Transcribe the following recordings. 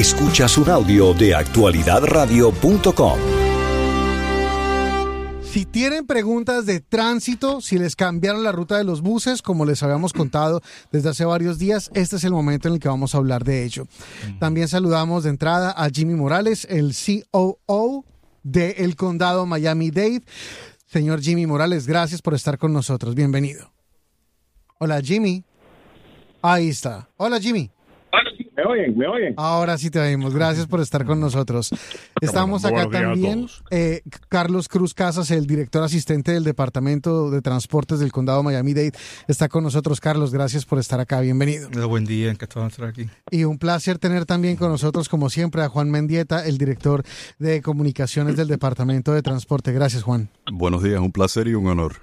Escuchas un audio de actualidadradio.com. Si tienen preguntas de tránsito, si les cambiaron la ruta de los buses, como les habíamos contado desde hace varios días, este es el momento en el que vamos a hablar de ello. También saludamos de entrada a Jimmy Morales, el COO del condado Miami-Dade. Señor Jimmy Morales, gracias por estar con nosotros. Bienvenido. Hola, Jimmy. Ahí está. Hola, Jimmy. ¿Me oyen? ¿Me oyen? Ahora sí te oímos. Gracias por estar con nosotros. Estamos acá también. eh, Carlos Cruz Casas, el director asistente del Departamento de Transportes del Condado Miami-Dade, está con nosotros. Carlos, gracias por estar acá. Bienvenido. Buen día, encantado de estar aquí. Y un placer tener también con nosotros, como siempre, a Juan Mendieta, el director de comunicaciones del Departamento de Transporte. Gracias, Juan. Buenos días, un placer y un honor.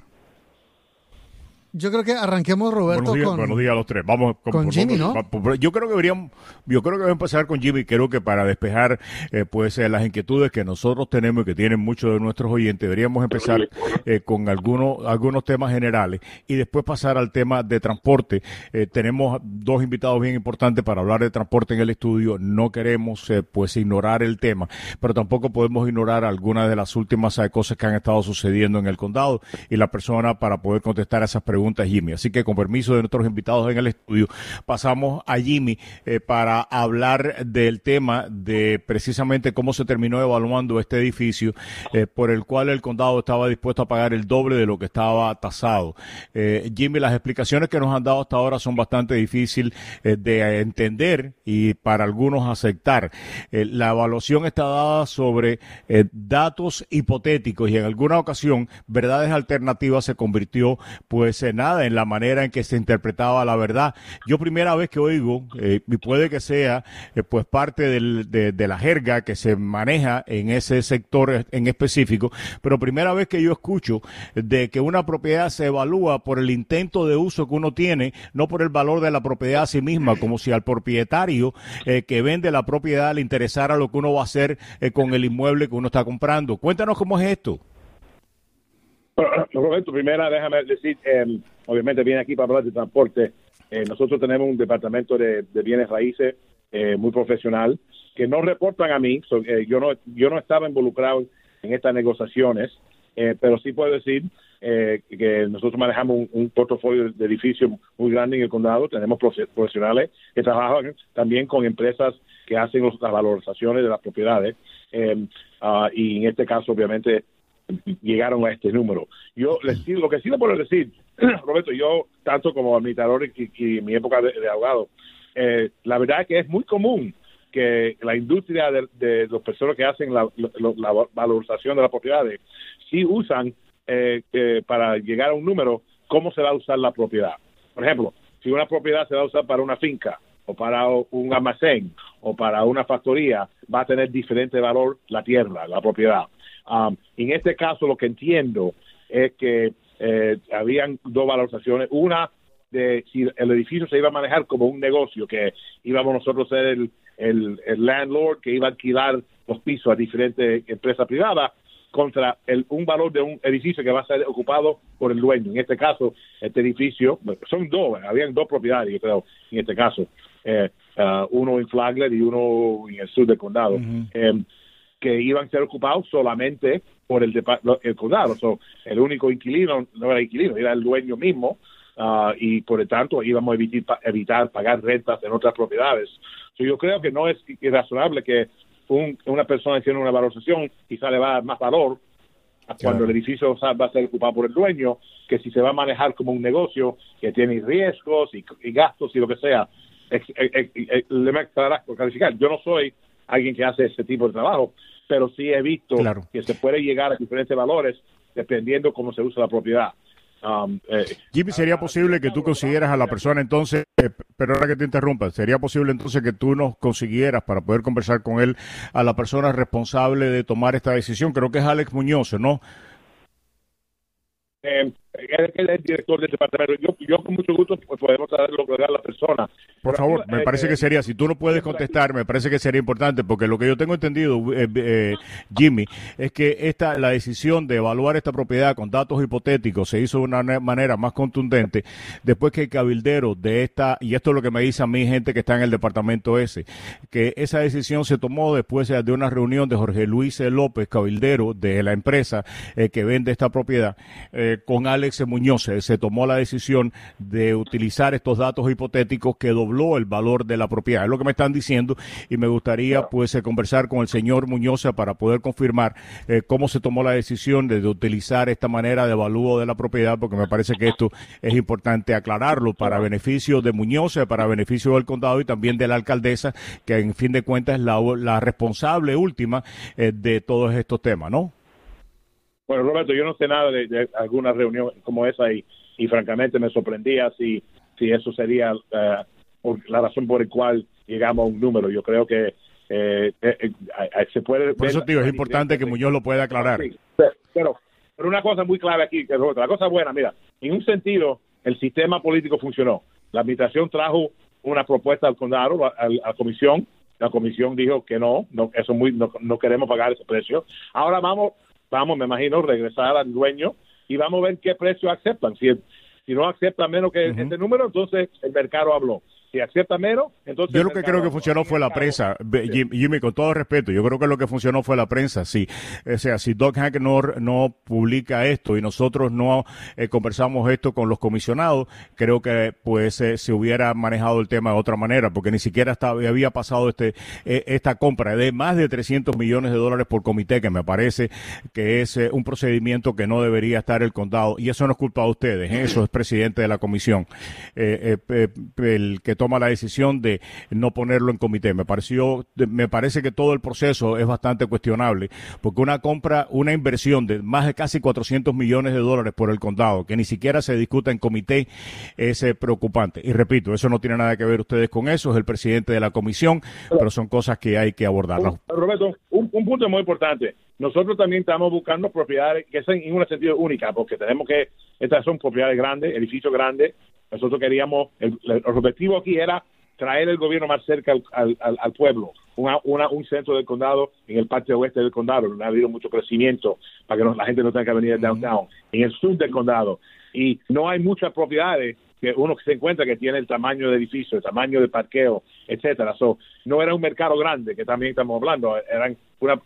Yo creo que arranquemos, Roberto, buenos días, con... buenos días a los tres. Vamos con Jimmy, ¿no? Yo creo que deberíamos, yo creo que voy a empezar con Jimmy. Creo que para despejar, eh, pues, eh, las inquietudes que nosotros tenemos y que tienen muchos de nuestros oyentes, deberíamos empezar eh, con algunos, algunos temas generales y después pasar al tema de transporte. Eh, tenemos dos invitados bien importantes para hablar de transporte en el estudio. No queremos, eh, pues, ignorar el tema, pero tampoco podemos ignorar algunas de las últimas cosas que han estado sucediendo en el condado y la persona para poder contestar esas preguntas, Jimmy. Así que con permiso de nuestros invitados en el estudio, pasamos a Jimmy eh, para hablar del tema de precisamente cómo se terminó evaluando este edificio eh, por el cual el condado estaba dispuesto a pagar el doble de lo que estaba tasado. Eh, Jimmy, las explicaciones que nos han dado hasta ahora son bastante difíciles eh, de entender y para algunos aceptar. Eh, la evaluación está dada sobre eh, datos hipotéticos y en alguna ocasión verdades alternativas se convirtió pues nada en la manera en que se interpretaba la verdad. Yo primera vez que oigo, eh, y puede que sea eh, pues parte del- de, de la jerga que se maneja en ese sector en específico, pero primera vez que yo escucho de que una propiedad se evalúa por el intento de uso que uno tiene, no por el valor de la propiedad a sí misma, como si al propietario eh, que vende la propiedad le interesara lo que uno va a hacer con el inmueble que uno está comprando. Cuéntanos cómo es esto. Roberto, primera, déjame decir, eh, obviamente viene aquí para hablar de transporte. Eh, nosotros tenemos un departamento de, bienes raíces eh, muy profesional que no reportan a mí. eh, yo no yo no estaba involucrado en estas negociaciones, pero sí puedo decir que nosotros manejamos un, un portafolio de edificios muy grande en el condado. Tenemos profe- profesionales que trabajan también con empresas que hacen las valorizaciones de las propiedades. Ah, y en este caso, obviamente, llegaron a este número. Yo les digo, lo que sí le puedo decir, Roberto, yo, tanto como administrador y, y mi época de, abogado, eh, la verdad es que es muy común que la industria de, de las personas que hacen la valorización de las propiedades sí usan eh, eh, para llegar a un número cómo se va a usar la propiedad. Por ejemplo, si una propiedad se va a usar para una finca o para un almacén o para una factoría, va a tener diferente valor la tierra, la propiedad. Um, en este caso, lo que entiendo es que eh, habían dos valorizaciones. Una de si el edificio se iba a manejar como un negocio, que íbamos nosotros a ser el, el, el landlord que iba a alquilar los pisos a diferentes empresas privadas, contra el, un valor de un edificio que va a ser ocupado por el dueño. En este caso, este edificio, son dos, habían dos propiedades, yo creo, en este caso, eh, ah, uno en Flagler y uno en el sur del condado, eh, que iban a ser ocupados solamente por el, el condado. So, el único inquilino no era inquilino, era el dueño mismo, ah, y por lo tanto íbamos a evitar, pa- evitar pagar rentas en otras propiedades. So, yo creo que no es razonable que un- una persona tiene una valorización quizá le va a dar más valor cuando el edificio va a ser ocupado por el dueño que si se va a manejar como un negocio que tiene riesgos y, y gastos y lo que sea. Le me calificar. Yo no soy alguien que hace ese tipo de trabajo, pero sí he visto Claro. que se puede llegar a diferentes valores dependiendo cómo se usa la propiedad. Um, eh, Jimmy, ¿sería posible que tú consiguieras a la persona entonces, eh, pero ahora que te interrumpa, ¿sería posible entonces que tú nos consiguieras para poder conversar con él a la persona responsable de tomar esta decisión? Creo que es Alex Muñoz, ¿no? eh, él, es el director del departamento. Yo, yo con mucho gusto pues, podemos saber lo que da la persona. Por favor, me parece que sería, si tú no puedes contestar, me parece que sería importante, porque lo que yo tengo entendido, eh, eh, Jimmy, es que esta, la decisión de evaluar esta propiedad con datos hipotéticos se hizo de una manera más contundente después que el cabildero de esta, y esto es lo que me dice a mí gente que está en el departamento ese, que esa decisión se tomó después de una reunión de Jorge Luis López, cabildero de la empresa eh, que vende esta propiedad, con Alex Muñoz. Se tomó la decisión de utilizar estos datos hipotéticos que dobló el valor de la propiedad. Es lo que me están diciendo y me gustaría pues eh, conversar con el señor Muñoz para poder confirmar eh, cómo se tomó la decisión de, utilizar esta manera de evalúo de la propiedad, porque me parece que esto es importante aclararlo para beneficio de Muñoz, para beneficio del condado y también de la alcaldesa, que en fin de cuentas es la, responsable última eh, de todos estos temas, ¿no? Bueno, Roberto, yo no sé nada de, alguna reunión como esa y, y francamente me sorprendía si, si eso sería la razón por la cual llegamos a un número. Yo creo que eh, eh, eh, se puede... Por eso, tío, es importante que Muñoz lo pueda aclarar. pero, pero una cosa muy clave aquí, que la cosa buena, mira, en un sentido, el sistema político funcionó. La administración trajo una propuesta al condado, a, la comisión, la comisión dijo que no, no eso muy, no, no, queremos pagar ese precio. Ahora vamos, vamos, me imagino, regresar al dueño y vamos a ver qué precio aceptan. Si, si no aceptan menos que este número, entonces el mercado habló si acepta menos, entonces... Yo lo que creo que funcionó fue la prensa, Jimmy, con todo respeto, yo creo que lo que funcionó fue la prensa, sí. O sea, si Doc Hack no, publica esto y nosotros no eh, conversamos esto con los comisionados, creo que pues eh, se hubiera manejado el tema de otra manera, porque ni siquiera estaba, había pasado este eh, esta compra de más de 300 millones de dólares por comité, que me parece que es un procedimiento que no debería estar el condado, y eso no es culpa de ustedes, eso es presidente de la comisión. el que toma la decisión de no ponerlo en comité. Me pareció, me parece que todo el proceso es bastante cuestionable, porque una compra, una inversión de más de casi 400 millones de dólares por el condado, que ni siquiera se discuta en comité, es eh, preocupante. Y repito, eso no tiene nada que ver ustedes con eso, es el presidente de la comisión, pero son cosas que hay que abordar. Roberto, un, un punto muy importante. Nosotros también estamos buscando propiedades que sean en un sentido única, porque tenemos que, estas son propiedades grandes, edificios grandes, nosotros queríamos, el, objetivo aquí era traer el gobierno más cerca al, al, pueblo, una, un centro del condado en el parte oeste del condado, donde ha habido mucho crecimiento para que la gente no tenga que venir al downtown, en el sur del condado. Y no hay muchas propiedades que uno se encuentra que tiene el tamaño de edificio, el tamaño de parqueo, etcétera. So, no era un mercado grande, que también estamos hablando, eran una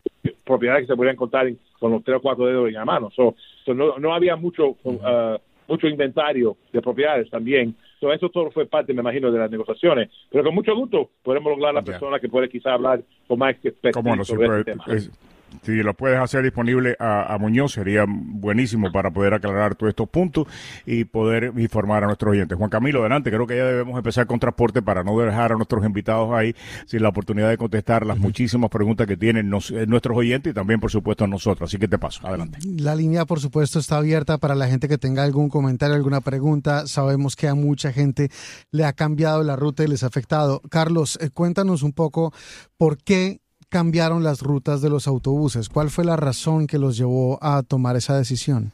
propiedad que se podían contar con los tres o cuatro dedos en la mano. So, no, no había mucho uh, mucho inventario de propiedades también. So, eso todo fue parte, me imagino, de las negociaciones. Pero con mucho gusto podemos lograr la persona que puede quizá hablar con más experiencia sobre este tema si lo puedes hacer disponible a, Muñoz, sería buenísimo para poder aclarar todos estos puntos y poder informar a nuestros oyentes. Juan Camilo, adelante, creo que ya debemos empezar con transporte para no dejar a nuestros invitados ahí sin la oportunidad de contestar las muchísimas preguntas que tienen eh, nuestros oyentes y también, por supuesto, nosotros. Así que te paso, adelante. La línea, por supuesto, está abierta para la gente que tenga algún comentario, alguna pregunta. Sabemos que a mucha gente le ha cambiado la ruta y les ha afectado. Carlos, eh, cuéntanos un poco por qué cambiaron las rutas de los autobuses? ¿Cuál fue la razón que los llevó a tomar esa decisión?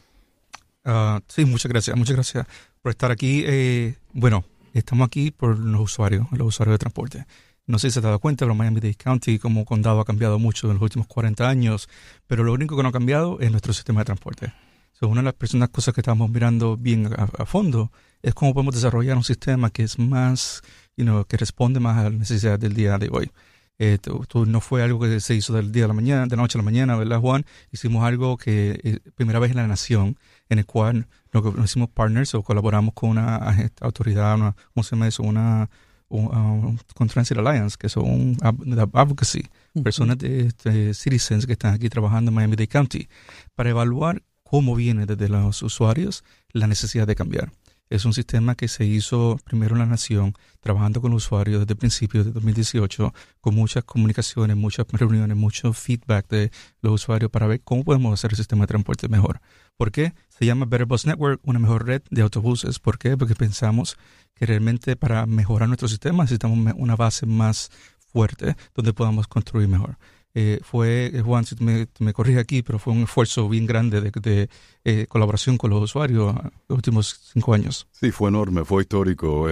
Ah, sí, muchas gracias, muchas gracias por estar aquí. Eh, bueno, estamos aquí por los usuarios, los usuarios de transporte. No sé si se ha dado cuenta, pero Miami-Dade County como condado ha cambiado mucho en los últimos 40 años, pero lo único que no ha cambiado es nuestro sistema de transporte. una de las personas, cosas que estamos mirando bien a, fondo es cómo podemos desarrollar un sistema que es más, you know, que responde más a las necesidades del día de hoy. Eh, no fue algo que se hizo del día a la mañana, de la noche a la mañana, ¿verdad, Juan? Hicimos algo que eh, primera vez en la nación, en el cual nos, hicimos partners o colaboramos con una autoridad, una, ¿cómo se llama eso? Una, un, con Transit Alliance, que son advocacy, personas de, citizens que están aquí trabajando en Miami-Dade County, para evaluar cómo viene desde los usuarios la necesidad de cambiar. Es un sistema que se hizo primero en la nación, trabajando con usuarios desde principios de 2018, con muchas comunicaciones, muchas reuniones, mucho feedback de los usuarios para ver cómo podemos hacer el sistema de transporte mejor. ¿Por qué? Se llama Better Bus Network, una mejor red de autobuses. ¿Por qué? Porque pensamos que realmente para mejorar nuestro sistema necesitamos una base más fuerte donde podamos construir mejor. Eh, fue, eh, Juan, si me, me corrige aquí, pero fue un esfuerzo bien grande de, eh, colaboración con los usuarios los últimos cinco años. Sí, fue enorme, fue histórico.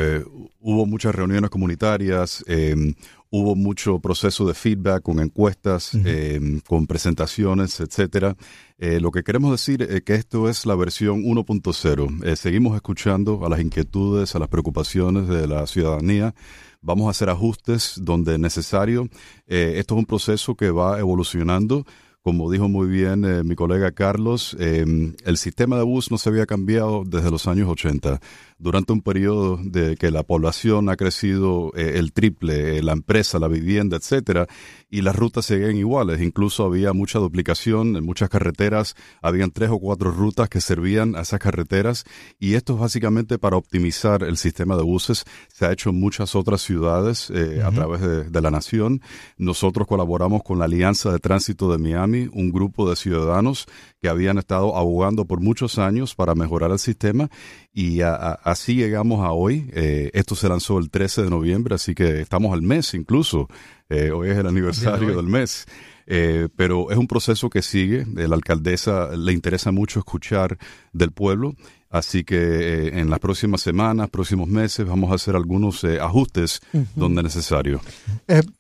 hubo muchas reuniones comunitarias, em, hubo mucho proceso de feedback con encuestas, em, con presentaciones, etcétera. lo que queremos decir es que esto es la versión 1.0. seguimos escuchando a las inquietudes, a las preocupaciones de la ciudadanía vamos a hacer ajustes donde es necesario. Eh, esto es un proceso que va evolucionando. Como dijo muy bien eh, mi colega Carlos, em, el sistema de bus no se había cambiado desde los años 80 durante un periodo de que la población ha crecido eh, el triple, eh, la empresa, la vivienda, etcétera, y las rutas seguían iguales. Incluso había mucha duplicación en muchas carreteras, habían tres o cuatro rutas que servían a esas carreteras, y esto es básicamente para optimizar el sistema de buses. Se ha hecho en muchas otras ciudades eh, a través de, de la nación. Nosotros colaboramos con la Alianza de Tránsito de Miami, un grupo de ciudadanos que habían estado abogando por muchos años para mejorar el sistema y así llegamos a hoy. Eh, esto se lanzó el 13 de noviembre, así que estamos al mes incluso. Eh, hoy es el aniversario del mes. Eh, pero es un proceso que sigue. La alcaldesa le interesa mucho escuchar del pueblo. Así que en las próximas semanas, próximos meses, vamos a hacer algunos ajustes donde necesario.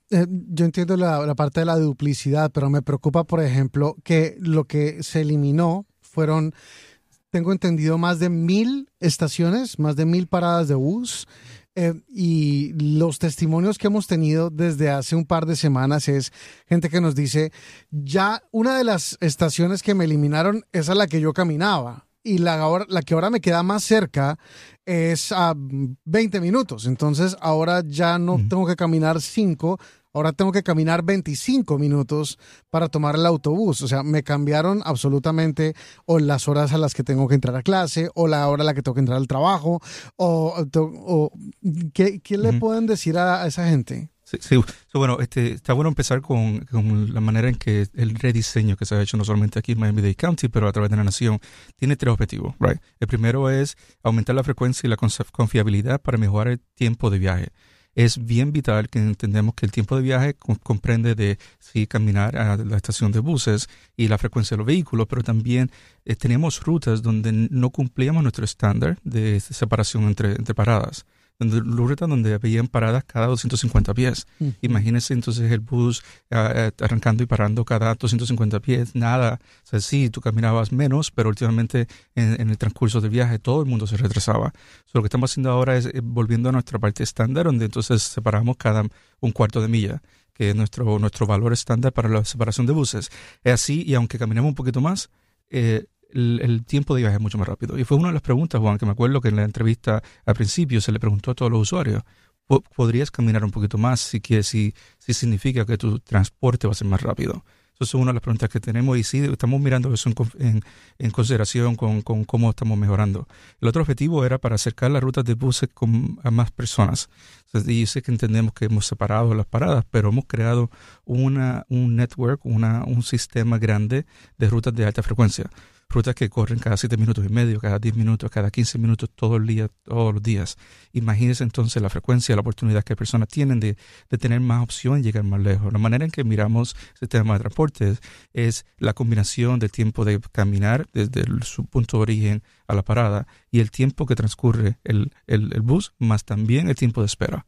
yo entiendo la, la, parte de la duplicidad, pero me preocupa, por ejemplo, que lo que se eliminó fueron tengo entendido, más de mil estaciones, más de mil paradas de bus. Eh, y los testimonios que hemos tenido desde hace un par de semanas es gente que nos dice, ya una de las estaciones que me eliminaron es a la que yo caminaba y la, la que ahora me queda más cerca es a 20 minutos. Entonces ahora ya no tengo que caminar 5, ahora tengo que caminar 25 minutos para tomar el autobús. O sea, me cambiaron absolutamente o las horas a las que tengo que entrar a clase, o la hora a la que tengo que entrar al trabajo, o, ¿qué, le pueden decir a, esa gente? Sí, sí. bueno, este, está bueno empezar con, la manera en que el rediseño que se ha hecho no solamente aquí en Miami-Dade County, pero a través de la nación, tiene tres objetivos. Right? El primero es aumentar la frecuencia y la confiabilidad para mejorar el tiempo de viaje es bien vital que entendemos que el tiempo de viaje comprende de sí caminar a la estación de buses y la frecuencia de los vehículos, pero también eh, tenemos rutas donde no cumplíamos nuestro estándar de separación entre, entre paradas donde, rutas donde habían paradas cada 250 pies. Imagínense entonces el bus ah, eh, arrancando y parando cada 250 pies, nada. O sea, sí, tú caminabas menos, pero últimamente en, el transcurso del viaje todo el mundo se retrasaba. lo que estamos haciendo ahora es eh, volviendo a nuestra parte estándar, donde entonces separamos cada un cuarto de milla que es nuestro, nuestro valor estándar para la separación de buses. Es así, y aunque caminemos un poquito más, eh, el, tiempo de viaje es mucho más rápido. Y fue una de las preguntas, Juan, que me acuerdo que en la entrevista al principio se le preguntó a todos los usuarios, ¿podrías caminar un poquito más si, si, si significa que tu transporte va a ser más rápido? Eso es una de las preguntas que tenemos y sí, estamos mirando eso en, en, consideración con, con, cómo estamos mejorando. El otro objetivo era para acercar las rutas de buses con, a más personas. Y sé que entendemos que hemos separado las paradas, pero hemos creado una, un network, una, un sistema grande de rutas de alta frecuencia rutas que corren cada 7 minutos y medio, cada 10 minutos, cada 15 minutos, todo el día, todos los días. Imagínense entonces la frecuencia, la oportunidad que personas tienen de, de tener más opción y llegar más lejos. La manera en que miramos el sistema de transporte es la combinación del tiempo de caminar desde su punto de origen a la parada y el tiempo que transcurre el, el, bus, más también el tiempo de espera.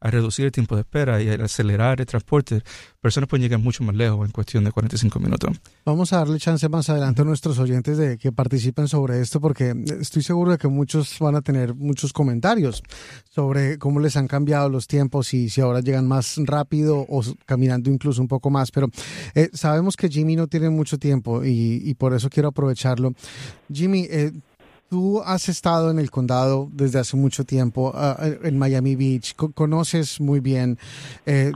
A reducir el tiempo de espera y acelerar el transporte, personas pueden llegar mucho más lejos en cuestión de 45 minutos. Vamos a darle chance más adelante a nuestros oyentes de que participen sobre esto, porque estoy seguro de que muchos van a tener muchos comentarios sobre cómo les han cambiado los tiempos y si ahora llegan más rápido o caminando incluso un poco más. Pero eh, sabemos que Jimmy no tiene mucho tiempo y, y por eso quiero aprovecharlo. Jimmy, eh, Tú has estado en el condado desde hace mucho tiempo, ah, en Miami Beach, conoces muy bien eh,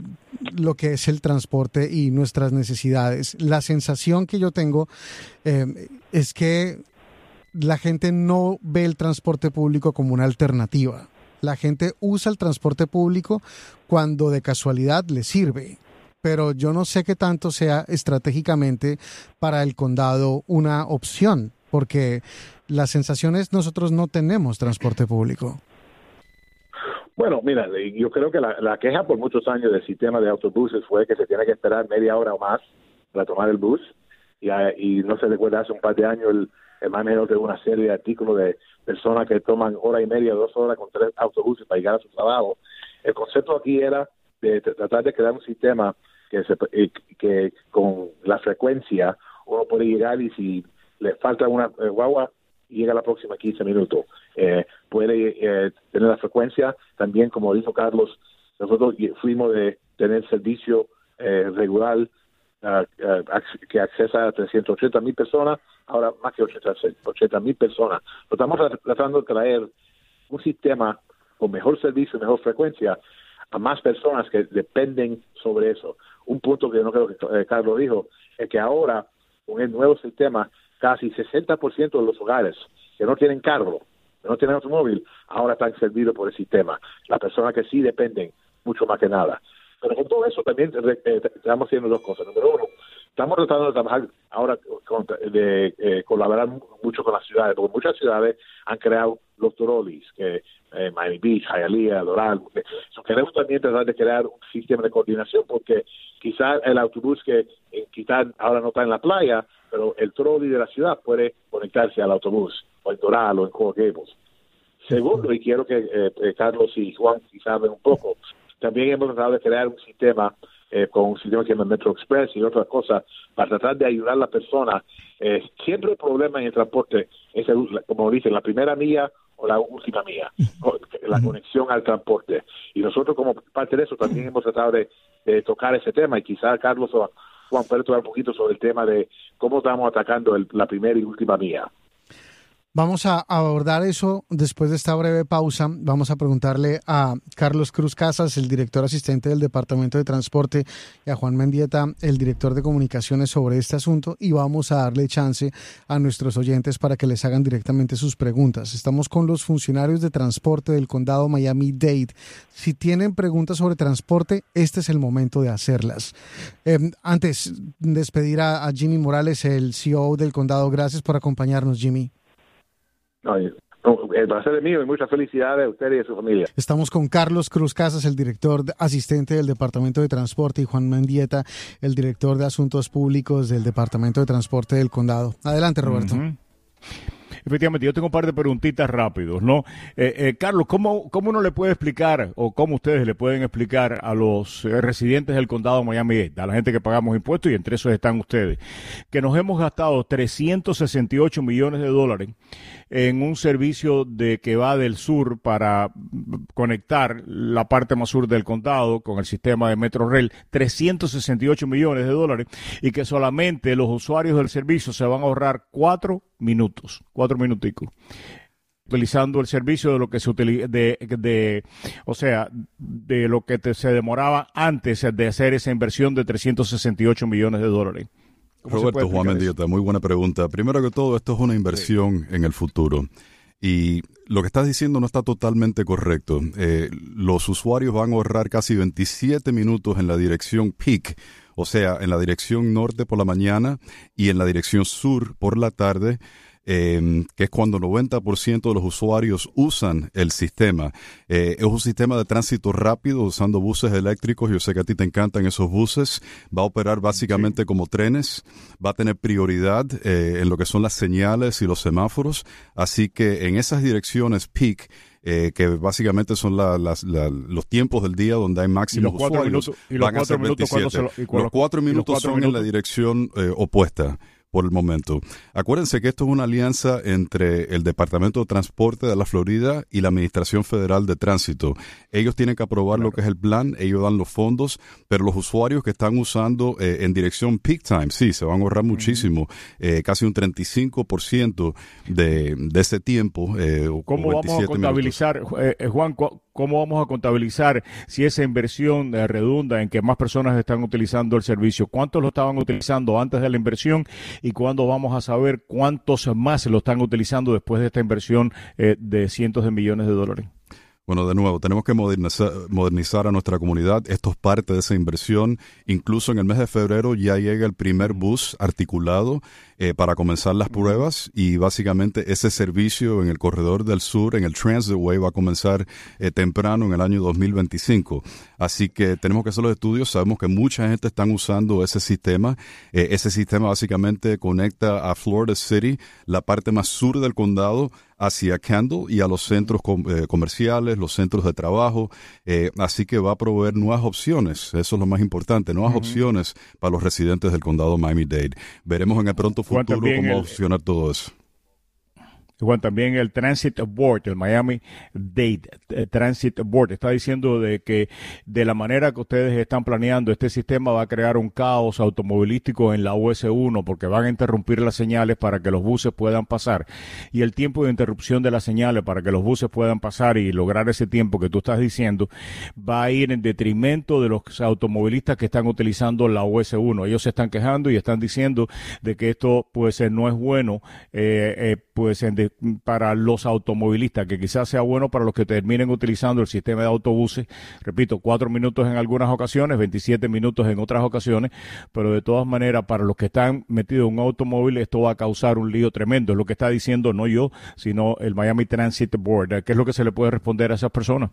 lo que es el transporte y nuestras necesidades. La sensación que yo tengo eh, es que la gente no ve el transporte público como una alternativa. La gente usa el transporte público cuando de casualidad le sirve pero yo no sé qué tanto sea estratégicamente para el condado una opción, porque la sensación es nosotros no tenemos transporte público. Bueno, mira, yo creo que la, queja por muchos años del sistema de autobuses fue que se tiene que esperar media hora o más para tomar el bus y, y no se recuerda hace un par de años el, el manejo de una serie de artículos de personas que toman hora y media, dos horas con tres autobuses para llegar a su trabajo. El concepto aquí era de tratar de crear un sistema que, se, eh, que con la frecuencia uno puede llegar y si le falta una eh, guagua, llega la próxima 15 minutos. Eh, puede eh, tener la frecuencia, también como dijo Carlos, nosotros fuimos de tener servicio eh, regular ah, que accesa a 380 mil personas, ahora más que 80 mil personas. estamos tratando de traer un sistema con mejor servicio, mejor frecuencia a más personas que dependen sobre eso. Un punto que no creo que Carlos dijo es que ahora con el nuevo sistema casi 60% de los hogares que no tienen carro, que no tienen automóvil, ahora están servidos por el sistema. Las personas que sí dependen mucho más que nada. Pero con todo eso también eh, estamos haciendo dos cosas. Número uno, estamos tratando de trabajar ahora de eh, colaborar mucho con las ciudades, porque muchas ciudades han creado los trolis, que eh, Miami Beach, Hialeah, Doral. queremos también tratar de crear un sistema de coordinación, porque quizás el autobús que quizás ahora no está en la playa, pero el trolley de la ciudad puede conectarse al autobús, o en Doral, o en Coral Segundo, y quiero que eh, eh, Carlos y Juan quizás saben un poco, también hemos tratado de crear un sistema eh, con un sistema que se llama Metro Express y otras cosas para tratar de ayudar a la persona. siempre el problema en el transporte es, como dicen, la primera milla o la última mía, la conexión al transporte. Y nosotros como parte de eso también hemos tratado de, de tocar ese tema y quizás Carlos o Juan hablar un poquito sobre el tema de cómo estamos atacando la primera y última mía. Vamos a abordar eso después de esta breve pausa. Vamos a preguntarle a Carlos Cruz Casas, el director asistente del Departamento de Transporte, y a Juan Mendieta, el director de comunicaciones, sobre este asunto y vamos a darle chance a nuestros oyentes para que les hagan directamente sus preguntas. Estamos con los funcionarios de transporte del condado Miami-Dade. Si tienen preguntas sobre transporte, este es el momento de hacerlas. Em, antes, despedir a, a Jimmy Morales, el CEO del condado. Gracias por acompañarnos, Jimmy. No, el placer es mío y muchas felicidades a usted y a su familia. Estamos con Carlos Cruz Casas, el director asistente del Departamento de Transporte, y Juan Mendieta, el director de Asuntos Públicos del Departamento de Transporte del Condado. Adelante, Roberto. Efectivamente, yo tengo un par de preguntitas rápidos, ¿no? Eh, eh, Carlos, ¿cómo, ¿cómo uno le puede explicar o cómo ustedes le pueden explicar a los eh, residentes del condado de Miami-Dade, a la gente que pagamos impuestos y entre esos están ustedes, que nos hemos gastado 368 millones de dólares en un servicio de que va del sur para conectar la parte más sur del condado con el sistema de Metro Rail, 368 millones de dólares y que solamente los usuarios del servicio se van a ahorrar cuatro minutos, cuatro minuticos utilizando el servicio de lo que se utiliza, de, de, o sea, de lo que se demoraba antes de hacer esa inversión de 368 millones de dólares. Roberto Juan Mendieta, muy buena pregunta. Primero que todo, esto es una inversión en el futuro. Y lo que estás diciendo no está totalmente correcto. Eh, los usuarios van a ahorrar casi 27 minutos en la dirección peak, o sea, en la dirección norte por la mañana y en la dirección sur por la tarde eh, que es cuando 90% de los usuarios usan el sistema. Eh, es un sistema de tránsito rápido usando buses eléctricos. Yo sé que a ti te encantan esos buses. Va a operar básicamente como trenes. Va a tener prioridad eh, en lo que son las señales y los semáforos. Así que en esas direcciones peak, eh, que básicamente son la, las, los tiempos del día donde hay máximos usuarios, minutos, y los van a ser 27. los cuatro minutos son en la dirección eh, opuesta por el momento. Acuérdense que esto es una alianza entre el Departamento de Transporte de la Florida y la Administración Federal de Tránsito. Ellos tienen que aprobar lo que es el plan, ellos dan los fondos, pero los usuarios que están usando eh, en dirección peak time, sí, se van a ahorrar muchísimo, eh, casi un 35% de, de ese tiempo. Eh, ¿Cómo vamos a contabilizar, Juan, cómo vamos a contabilizar si esa inversión redunda en que más personas están utilizando el servicio? ¿Cuántos lo estaban utilizando antes de la inversión y cuándo vamos a saber cuántos más lo están utilizando después de esta inversión eh, de cientos de millones de dólares. Bueno, de nuevo, tenemos que modernizar, a nuestra comunidad. Esto es parte de esa inversión. Incluso en el mes de febrero ya llega el primer bus articulado eh, para comenzar las pruebas y básicamente ese servicio en el corredor del sur, en el Transitway, va a comenzar eh, temprano en el año 2025. Así que tenemos que hacer los estudios, sabemos que mucha gente está usando ese sistema. Eh, ese sistema básicamente conecta a Florida City, la parte más sur del condado, hacia Kendall y a los centros comerciales, los centros de trabajo. así que va a proveer nuevas opciones. Eso es lo más importante, nuevas opciones para los residentes del condado Miami-Dade. Veremos en el pronto futuro cómo funciona todo eso. Juan, también el Transit Board, el Miami Dade eh, Transit Board, está diciendo de que de la manera que ustedes están planeando, este sistema va a crear un caos automovilístico en la US1 porque van a interrumpir las señales para que los buses puedan pasar. Y el tiempo de interrupción de las señales para que los buses puedan pasar y lograr ese tiempo que tú estás diciendo va a ir en detrimento de los automovilistas que están utilizando la US1. Ellos se están quejando y están diciendo de que esto pues no es bueno eh, eh, pues en para los automovilistas, que quizás sea bueno para los que terminen utilizando el sistema de autobuses. Repito, cuatro minutos en algunas ocasiones, 27 minutos en otras ocasiones, pero de todas maneras, para los que están metidos en un automóvil, esto va a causar un lío tremendo. Es lo que está diciendo no yo, sino el Miami Transit Board. ¿Qué es lo que se le puede responder a esas personas?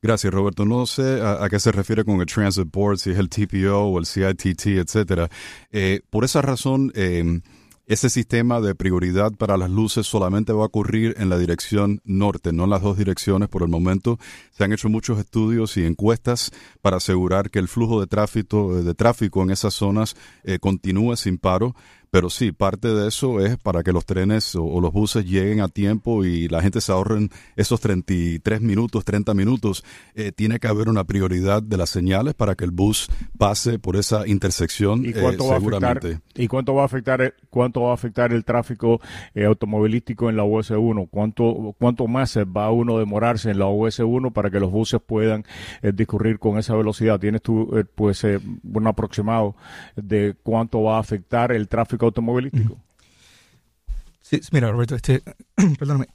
Gracias, Roberto. No sé a, qué se refiere con el Transit Board, si es el TPO o el CITT, etcétera. Eh, por esa razón, eh, ese sistema de prioridad para las luces solamente va a ocurrir en la dirección norte, no en las dos direcciones por el momento. Se han hecho muchos estudios y encuestas para asegurar que el flujo de tráfico, de tráfico en esas zonas eh, continúe sin paro. Pero sí, parte de eso es para que los trenes o, los buses lleguen a tiempo y la gente se ahorren esos 33 minutos, 30 minutos. Eh, tiene que haber una prioridad de las señales para que el bus pase por esa intersección ¿Y cuánto eh, va seguramente. A afectar, ¿Y cuánto va a afectar, cuánto va a afectar el tráfico eh, automovilístico en la US1? ¿Cuánto, ¿Cuánto más va a uno demorarse en la US1 para que los buses puedan discurrir con esa velocidad? ¿Tienes tú pues un aproximado de cuánto va a afectar el tráfico automovilístico. Sí, mira, Roberto, este, perdóname,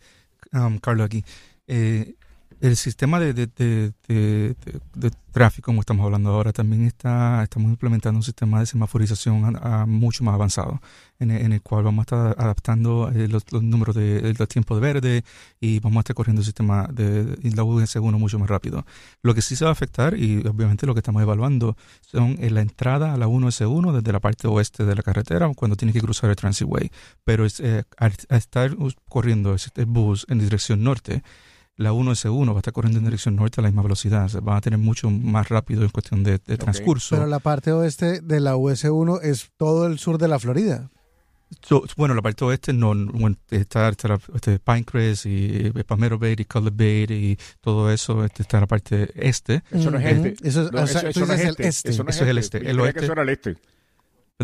um, Carlos aquí. Eh, el sistema de, de, de, tráfico, como estamos hablando ahora, también está, estamos implementando un sistema de semaforización mucho más avanzado, en el, cual vamos a estar adaptando eh, los, números de los tiempos de verde y vamos a estar corriendo el sistema de, la US1 mucho más rápido. Lo que sí se va a afectar, y obviamente lo que estamos evaluando, son la entrada a la 1S1 desde la parte oeste de la carretera cuando tiene que cruzar el Transitway. Pero es, eh, al, estar corriendo el bus en dirección norte, la 1S1 va a estar corriendo en dirección norte a la misma velocidad, va a tener mucho más rápido en cuestión de, transcurso. Pero la parte oeste de la US1 es todo el sur de la Florida. bueno, la parte oeste no, está, este, Pinecrest y eh, Palmetto Bay y Color Bay y todo eso este, está en la parte este. Eso no es este. Eso, es el este. Eso, es el este. El oeste. eso era el este.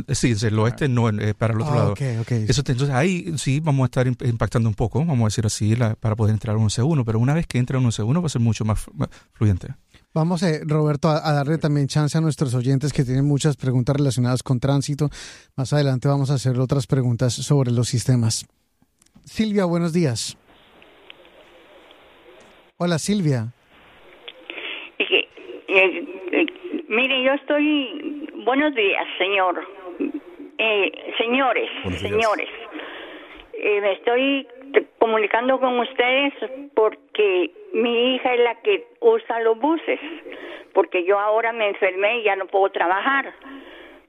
Sí, el oeste no, eh, para el otro ah, lado. Eso, entonces ahí sí vamos a estar impactando un poco, vamos a decir así, para poder entrar a un C1, pero una vez que entre a un C1 va a ser mucho más fluyente. Vamos, eh, Roberto, a, darle también chance a nuestros oyentes que tienen muchas preguntas relacionadas con tránsito. Más adelante vamos a hacer otras preguntas sobre los sistemas. Silvia, buenos días. Hola, Silvia. Eh, mire, yo estoy... Buenos días, señor. Eh, señores, señores, eh, me estoy comunicando con ustedes porque mi hija es la que usa los buses, porque yo ahora me enfermé y ya no puedo trabajar.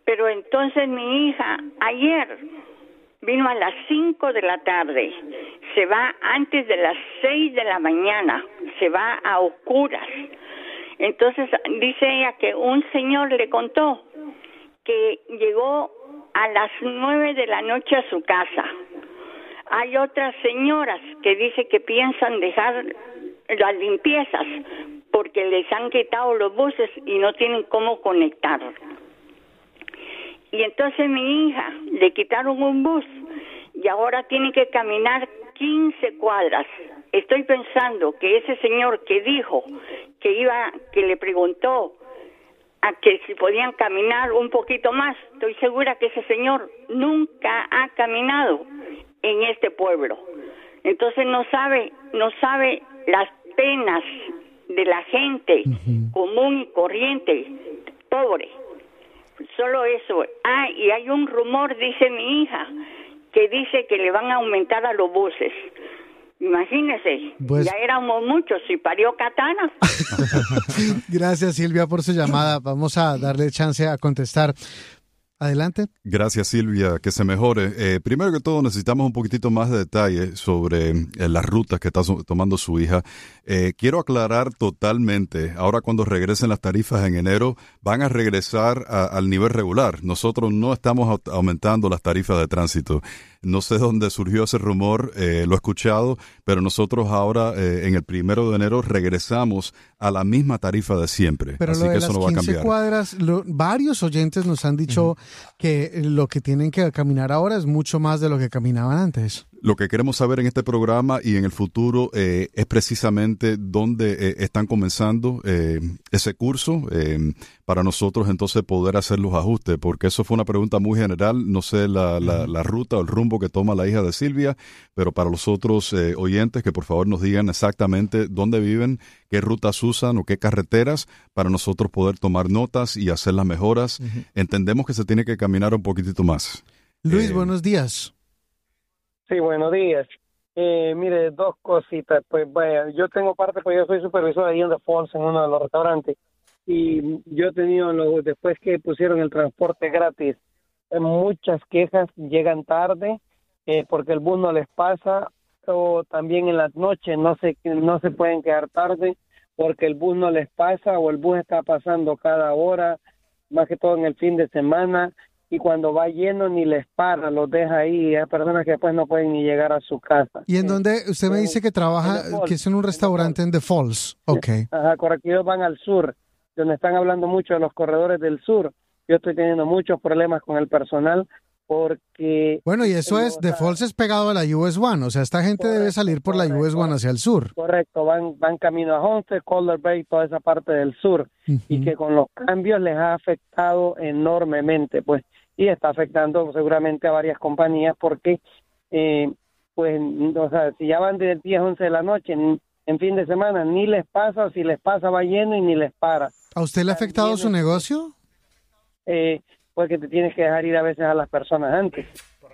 Pero entonces mi hija ayer vino a las 5 de la tarde, se va antes de las 6 de la mañana, se va a oscuras. Entonces dice ella que un señor le contó que llegó a las nueve de la noche a su casa. Hay otras señoras que dice que piensan dejar las limpiezas porque les han quitado los buses y no tienen cómo conectar. Y entonces mi hija le quitaron un bus y ahora tiene que caminar 15 cuadras. Estoy pensando que ese señor que dijo que iba, que le preguntó a que si podían caminar un poquito más. Estoy segura que ese señor nunca ha caminado en este pueblo. Entonces no sabe, no sabe las penas de la gente común y corriente, pobre. Solo eso. Ah, y hay un rumor, dice mi hija, que dice que le van a aumentar a los buses. Imagínese, Pues- ya éramos muchos y parió Katana. Gracias Silvia por su llamada. Vamos a darle chance a contestar. Adelante. Gracias Silvia, que se mejore. Eh, primero que todo necesitamos un poquitito más de detalle sobre eh, las rutas que está so- tomando su hija. Eh, quiero aclarar totalmente, ahora cuando regresen las tarifas en enero, van a regresar a- al nivel regular. Nosotros no estamos au- aumentando las tarifas de tránsito. No sé dónde surgió ese rumor, eh, lo he escuchado, pero nosotros ahora eh, en el primero de enero regresamos a la misma tarifa de siempre. Pero Así lo de que las eso no va a 15 cambiar. cuadras, lo- varios oyentes nos han dicho que lo que tienen que caminar ahora es mucho más de lo que caminaban antes. Lo que queremos saber en este programa y en el futuro eh, es precisamente dónde eh, están comenzando eh, ese curso para nosotros entonces poder hacer los ajustes, porque eso fue una pregunta muy general, no sé la, la- la ruta o el rumbo que toma la hija de Silvia, pero para los otros oyentes que por favor nos digan exactamente dónde viven, qué rutas usan o qué carreteras para nosotros poder tomar notas y hacer las mejoras. Entendemos que se tiene que caminar un poquitito más. Luis, buenos días. Sí, buenos días. Eh, mire, dos cositas. Pues vaya, yo tengo parte, pues yo soy supervisor ahí en The Falls, en uno de los restaurantes. Y yo he tenido, después que pusieron el transporte gratis, eh, muchas quejas, llegan tarde eh, porque el bus no les pasa, o también en las noches no se, no se pueden quedar tarde porque el bus no les pasa o el bus está pasando cada hora, más que todo en el fin de semana y cuando va lleno ni les para, los deja ahí. y Hay personas que después no pueden ni llegar a su casa. ¿Y en Eh, dónde usted me dice que trabaja, que es en un restaurante en The Falls? Ok. Ajá, correcto. Ellos van al sur, donde están hablando mucho de los corredores del sur. Yo estoy teniendo muchos problemas con el personal porque... Bueno, y eso es, The Falls es pegado a la US One, o sea, esta gente debe Correcto, salir por la US correcto. One hacia el sur. Correcto, van, van camino a Homestead, Calder Bay, toda esa parte del sur. y Ujú. que con los cambios les ha afectado enormemente, pues, y está afectando seguramente a varias compañías porque, eh, pues, o sea, si ya van de 10, 11 de la noche, en, en fin de semana, ni les pasa, si les pasa va lleno y ni les para. ¿A usted le ha afectado su negocio? Eh, porque te tienes que dejar ir a veces a las personas antes.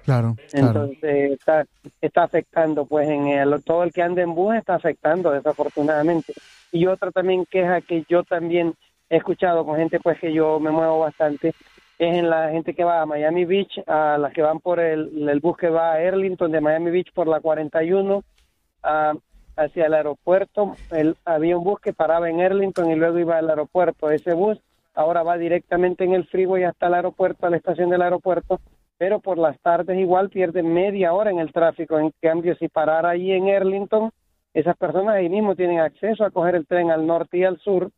Claro, claro. Entonces está, está afectando, pues en el, todo el que anda en bus está afectando desafortunadamente. Y otra también queja que yo también he escuchado con gente pues que yo me muevo bastante, es en la gente que va a Miami Beach, a las que van por el, el bus que va a Erlington de Miami Beach por la 41 a- hacia el aeropuerto. El, había un bus que paraba en Erlington y luego iba al aeropuerto. Ese bus ahora va directamente en el freeway hasta el aeropuerto, a la estación del aeropuerto, pero por las tardes igual pierden media hora en el tráfico. En cambio, si parara ahí en Erlington, esas personas ahí mismo tienen acceso a coger el tren al norte y al sur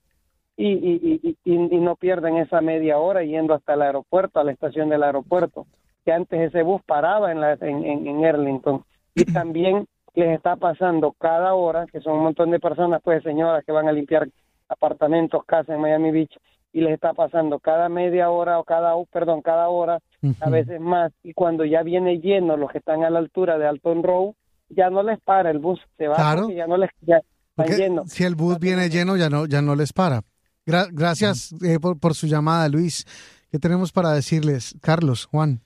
y, y, y, y- no pierden esa media hora yendo hasta el aeropuerto, a la estación del aeropuerto, que antes ese bus paraba en, la, en, en, en Erlington. Y también les está pasando cada hora, que son un montón de personas, pues señoras que van a limpiar apartamentos, casas en Miami Beach, y les está pasando cada media hora o cada, perdón, cada hora, a veces más, y cuando ya viene lleno los que están a la altura de Alton Row, ya no les para el bus, se va Claro. ya no les ya están llenos. si el bus viene lleno, ya no, ya no les para. Gra- gracias eh, por, por su llamada, Luis. ¿Qué tenemos para decirles? Carlos, Juan.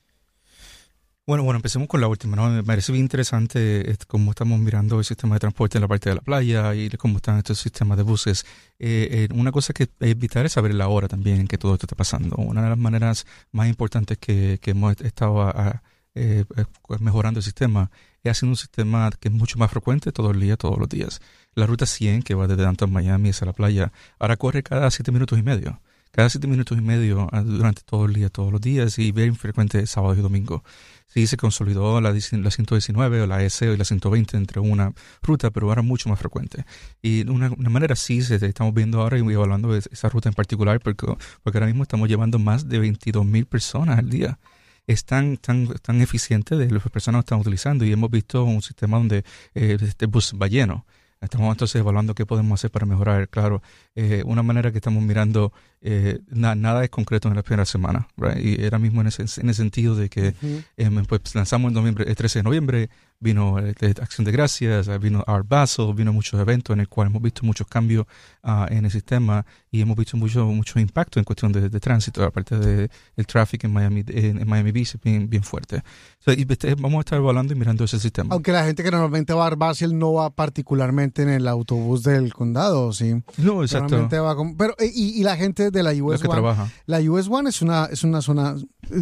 Bueno, bueno, empecemos con la última, ¿no? Me parece bien interesante este, cómo estamos mirando el sistema de transporte en la parte de la playa y cómo están estos sistemas de buses. Eh, eh, una cosa que es vital es saber la hora también en que todo esto está pasando. Una de las maneras más importantes que, que hemos estado a- eh, eh, mejorando el sistema es haciendo un sistema que es mucho más frecuente todo el día, todos los días. La ruta 100, que va desde Downtown Miami hacia la playa, ahora corre cada siete minutos y medio. Cada siete minutos y medio ah, durante todo el día, todos los días y bien frecuente sábado y domingo. Sí, se consolidó la, la 119 o la S y la 120 entre una ruta, pero ahora mucho más frecuente. Y una, una manera sí, se, estamos viendo ahora y evaluando es- esa ruta en particular, porque, porque ahora mismo estamos llevando más de 22 mil personas al día. Es tan, tan, tan eficiente de las personas que están utilizando y hemos visto un sistema donde eh, este bus va lleno. Estamos entonces evaluando qué podemos hacer para mejorar. Claro, eh, una manera que estamos mirando eh, nada es concreto en la primera semana. Y era mismo en, ese, en el sentido de que em, pues lanzamos en noviembre, el 13 de noviembre, vino eh, Acción de Gracias, vino Art Basel, vino muchos eventos en el cual hemos visto muchos cambios uh, en el sistema y hemos visto mucho, mucho impacto en cuestión de, de tránsito, aparte del el tráfico en Miami, en, Miami Beach bien, bien fuerte. y este, vamos a estar evaluando y mirando ese sistema. Aunque la gente que normalmente va a Art Basel no va particularmente en el autobús del condado, ¿sí? No, exacto. Va pero, eh, y, y, la gente de la US One, la US One es una, es una zona,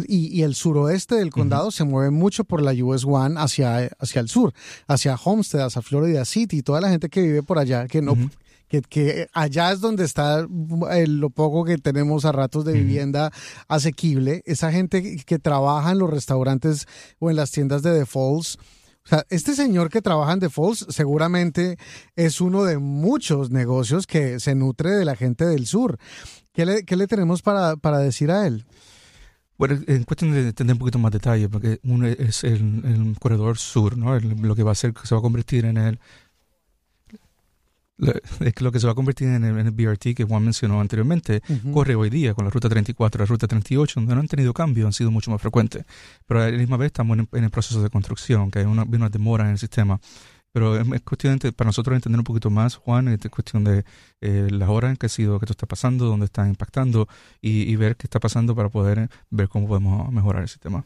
y, y el suroeste del condado se mueve mucho por la US One hacia, hacia el sur, hacia Homestead, hacia Florida City, toda la gente que vive por allá, que no, que, que, allá es donde está eh, lo poco que tenemos a ratos de vivienda asequible, esa gente que trabaja en los restaurantes o en las tiendas de The Falls. O sea, este señor que trabaja en The Falls seguramente es uno de muchos negocios que se nutre de la gente del sur. ¿Qué le, qué le tenemos para, para decir a él? Bueno, en cuestión de entender un poquito más detalle, porque uno es el, corredor sur, ¿no? lo que va a ser, se va a convertir en el, lo que se va a convertir en el, BRT que Juan mencionó anteriormente, corre hoy día con la ruta 34, la ruta 38, donde no han tenido cambio, han sido mucho más frecuentes. Pero a la misma vez estamos en, el proceso de construcción, que hay una, una demora en el sistema. Pero es, cuestión de, para nosotros entender un poquito más, Juan, es cuestión de eh, las horas en que ha sido que esto está pasando, dónde está impactando y, ver qué está pasando para poder ver cómo podemos mejorar el sistema.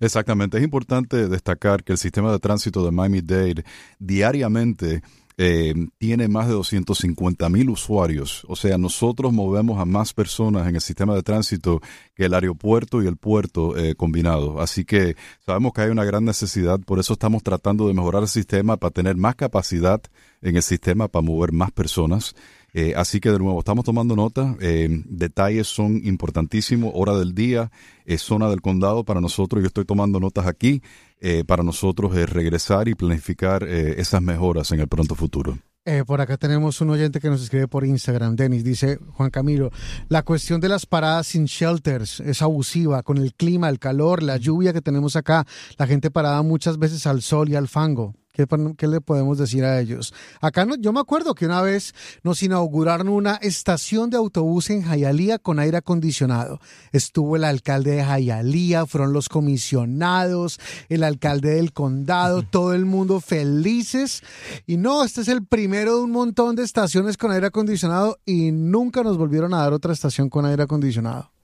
Exactamente. Es importante destacar que el sistema de tránsito de Miami-Dade diariamente eh, tiene más de 250 mil usuarios. O sea, nosotros movemos a más personas en el sistema de tránsito que el aeropuerto y el puerto eh, combinado. Así que sabemos que hay una gran necesidad, por eso estamos tratando de mejorar el sistema para tener más capacidad en el sistema para mover más personas. Eh, así que de nuevo, estamos tomando nota. Eh, detalles son importantísimos. Hora del día, eh, zona del condado para nosotros. Yo estoy tomando notas aquí para nosotros regresar y planificar esas mejoras en el pronto futuro. por acá tenemos un oyente que nos escribe por Instagram, Denis, dice Juan Camilo, la cuestión de las paradas sin shelters es abusiva, con el clima, el calor, la lluvia que tenemos acá, la gente parada muchas veces al sol y al fango. ¿Qué, le podemos decir a ellos? Acá no, yo me acuerdo que una vez nos inauguraron una estación de autobús en Jayalía con aire acondicionado. Estuvo el alcalde de Jayalía, fueron los comisionados, el alcalde del condado, todo el mundo felices. Y no, este es el primero de un montón de estaciones con aire acondicionado y nunca nos volvieron a dar otra estación con aire acondicionado.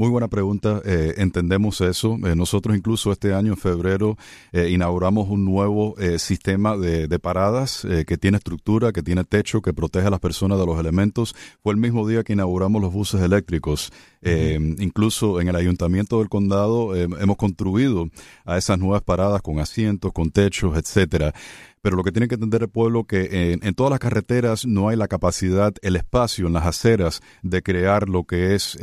Muy buena pregunta. Eh, entendemos eso. Eh, nosotros incluso este año, en febrero, eh, inauguramos un nuevo sistema de, paradas que tiene estructura, que tiene techo, que protege a las personas de los elementos. Fue el mismo día que inauguramos los buses eléctricos. Incluso en el ayuntamiento del condado hemos construido a esas nuevas paradas con asientos, con techos, etcétera pero lo que tiene que entender el pueblo que en, todas las carreteras no hay la capacidad, el espacio en las aceras de crear lo que es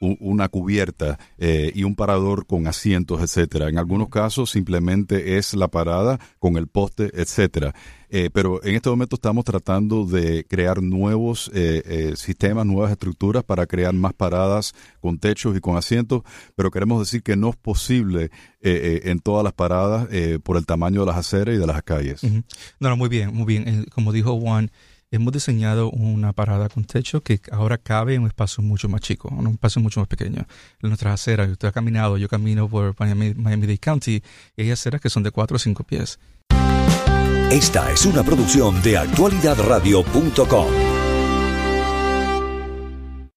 una cubierta eh, y un parador con asientos, etcétera. En algunos casos simplemente es la parada con el poste, etcétera. Eh, pero en este momento estamos tratando de crear nuevos eh, sistemas, nuevas estructuras para crear más paradas con techos y con asientos, pero queremos decir que no es posible en todas las paradas por el tamaño de las aceras y de las calles. No, no, muy bien, muy bien. Como dijo Juan, hemos diseñado una parada con techo que ahora cabe en un espacio mucho más chico, en un espacio mucho más pequeño. En nuestras aceras, usted ha caminado, yo camino por Miami-Dade County y hay aceras que son de 4 o 5 pies. Esta es una producción de actualidadradio.com.